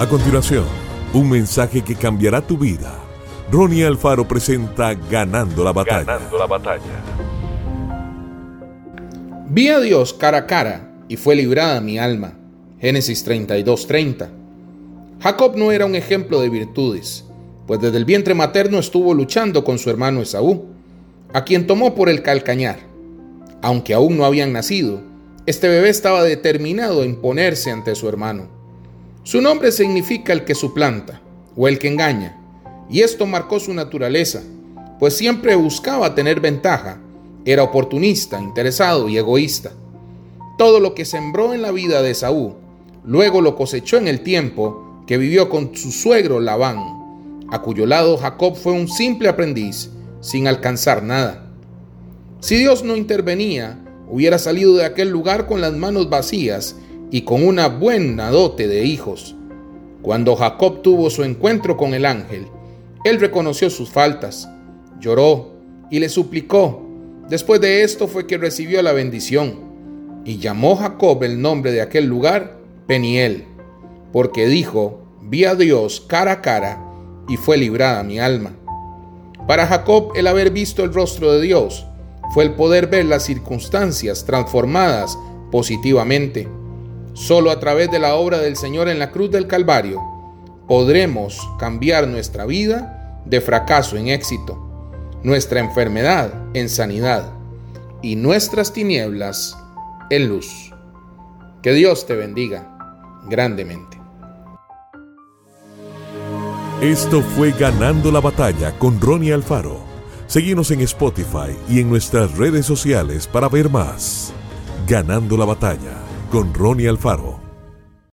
A continuación, un mensaje que cambiará tu vida. Ronnie Alfaro presenta Ganando la batalla. Ganando la batalla. Vi a Dios cara a cara y fue librada mi alma. Génesis 32:30. Jacob no era un ejemplo de virtudes, pues desde el vientre materno estuvo luchando con su hermano Esaú, a quien tomó por el calcañar. Aunque aún no habían nacido, este bebé estaba determinado a imponerse ante su hermano. Su nombre significa el que suplanta o el que engaña, y esto marcó su naturaleza, pues siempre buscaba tener ventaja, era oportunista, interesado y egoísta. Todo lo que sembró en la vida de Saúl, luego lo cosechó en el tiempo que vivió con su suegro Labán, a cuyo lado Jacob fue un simple aprendiz, sin alcanzar nada. Si Dios no intervenía, hubiera salido de aquel lugar con las manos vacías y con una buena dote de hijos. Cuando Jacob tuvo su encuentro con el ángel, él reconoció sus faltas, lloró y le suplicó. Después de esto fue que recibió la bendición y llamó Jacob el nombre de aquel lugar Peniel, porque dijo, vi a Dios cara a cara y fue librada mi alma. Para Jacob el haber visto el rostro de Dios fue el poder ver las circunstancias transformadas positivamente. Solo a través de la obra del Señor en la cruz del Calvario podremos cambiar nuestra vida de fracaso en éxito, nuestra enfermedad en sanidad y nuestras tinieblas en luz. Que Dios te bendiga grandemente. Esto fue Ganando la Batalla con Ronnie Alfaro. Seguimos en Spotify y en nuestras redes sociales para ver más. Ganando la Batalla con Ronnie Alfaro.